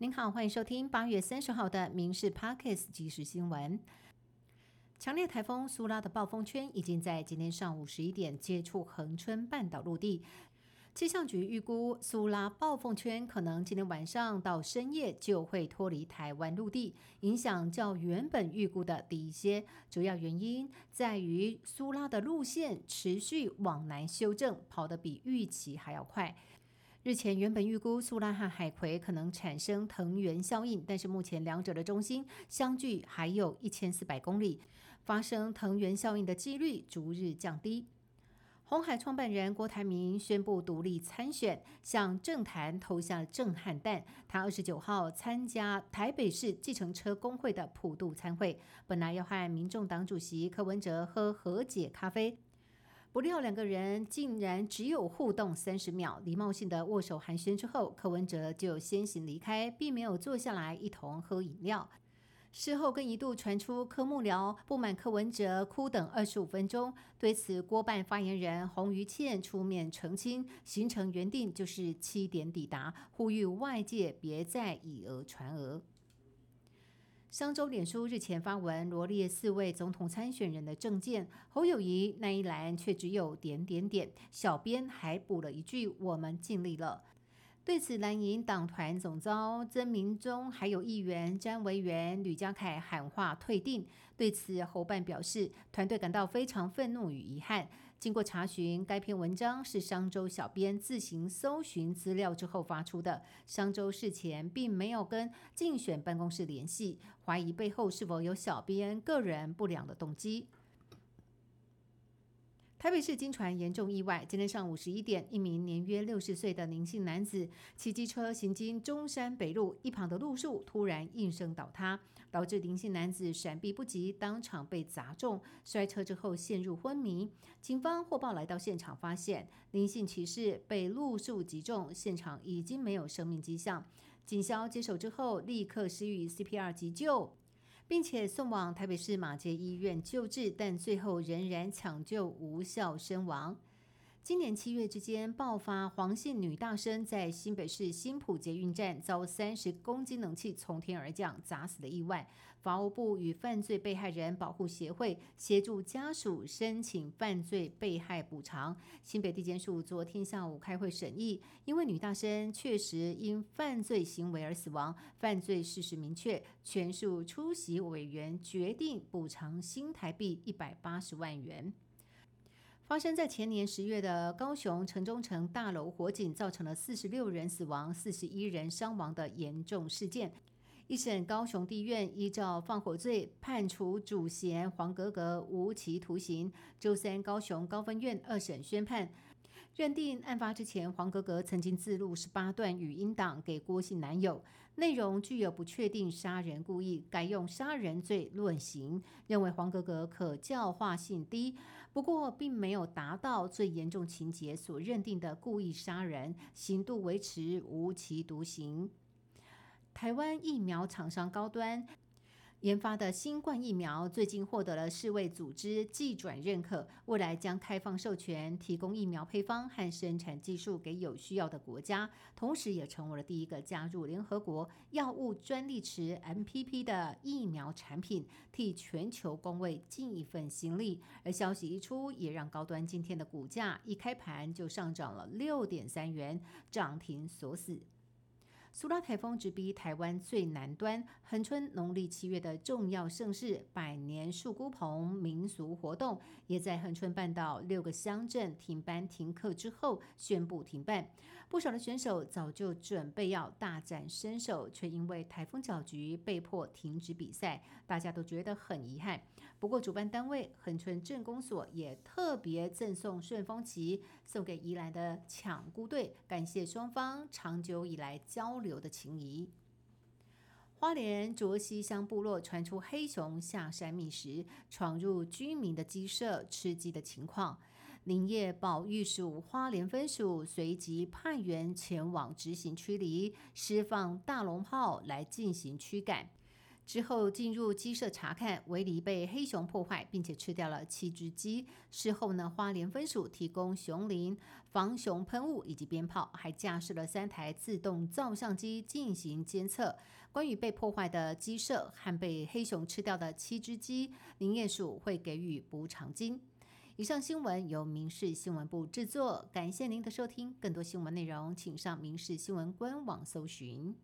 您好，欢迎收听八月三十号的《民事 Parkes》即时新闻。强烈台风苏拉的暴风圈已经在今天上午十一点接触恒春半岛陆地。气象局预估，苏拉暴风圈可能今天晚上到深夜就会脱离台湾陆地，影响较原本预估的低一些。主要原因在于苏拉的路线持续往南修正，跑得比预期还要快。日前原本预估苏拉和海葵可能产生藤原效应，但是目前两者的中心相距还有一千四百公里，发生藤原效应的几率逐日降低。红海创办人郭台铭宣布独立参选，向政坛投下震撼弹。他二十九号参加台北市计程车工会的普渡参会，本来要和民众党主席柯文哲喝和解咖啡。不料两个人竟然只有互动三十秒，礼貌性的握手寒暄之后，柯文哲就先行离开，并没有坐下来一同喝饮料。事后更一度传出柯幕僚不满柯文哲哭等二十五分钟，对此郭办发言人洪于倩出面澄清，行程原定就是七点抵达，呼吁外界别再以讹传讹。商周脸书日前发文罗列四位总统参选人的证件，侯友谊那一栏却只有点点点，小编还补了一句：“我们尽力了。”对此，蓝营党团总召曾明忠还有议员詹维元、吕家凯喊话退订。对此，侯办表示，团队感到非常愤怒与遗憾。经过查询，该篇文章是商周小编自行搜寻资料之后发出的。商周事前并没有跟竞选办公室联系，怀疑背后是否有小编个人不良的动机。台北市金传严重意外，今天上午十一点，一名年约六十岁的林姓男子骑机车行经中山北路，一旁的路树突然应声倒塌，导致林姓男子闪避不及，当场被砸中，摔车之后陷入昏迷。警方获报来到现场，发现林姓骑士被路树击中，现场已经没有生命迹象。警消接手之后，立刻施予 CPR 急救。并且送往台北市马街医院救治，但最后仍然抢救无效身亡。今年七月之间爆发黄姓女大生在新北市新浦捷运站遭三十公斤冷气从天而降砸死的意外，法务部与犯罪被害人保护协会协助家属申请犯罪被害补偿。新北地检署昨天下午开会审议，因为女大生确实因犯罪行为而死亡，犯罪事实明确，全数出席委员决定补偿新台币一百八十万元。发生在前年十月的高雄城中城大楼火警，造成了四十六人死亡、四十一人伤亡的严重事件。一审高雄地院依照放火罪判处主嫌黄格格无期徒刑。周三，高雄高分院二审宣判。认定案发之前，黄格格曾经自录十八段语音档给郭姓男友，内容具有不确定杀人故意，改用杀人罪论刑，认为黄格格可教化性低，不过并没有达到最严重情节所认定的故意杀人，刑度维持无期徒刑。台湾疫苗厂商高端。研发的新冠疫苗最近获得了世卫组织技转认可，未来将开放授权提供疫苗配方和生产技术给有需要的国家，同时也成为了第一个加入联合国药物专利池 MPP 的疫苗产品，替全球工位尽一份心力。而消息一出，也让高端今天的股价一开盘就上涨了六点三元，涨停锁死。苏拉台风直逼台湾最南端，恒春农历七月的重要盛事——百年树菇棚民俗活动，也在恒春半岛六个乡镇停班停课之后宣布停办。不少的选手早就准备要大展身手，却因为台风搅局被迫停止比赛，大家都觉得很遗憾。不过，主办单位恒春镇公所也特别赠送顺风旗，送给宜兰的抢孤队，感谢双方长久以来交流流的情谊。花莲卓溪乡部落传出黑熊下山觅食，闯入居民的鸡舍吃鸡的情况，林业保育署花莲分署随即派员前往执行驱离，释放大龙炮来进行驱赶。之后进入鸡舍查看，围篱被黑熊破坏，并且吃掉了七只鸡。事后呢，花莲分署提供熊林防熊喷雾以及鞭炮，还架设了三台自动照相机进行监测。关于被破坏的鸡舍和被黑熊吃掉的七只鸡，林业署会给予补偿金。以上新闻由民事新闻部制作，感谢您的收听。更多新闻内容，请上民事新闻官网搜寻。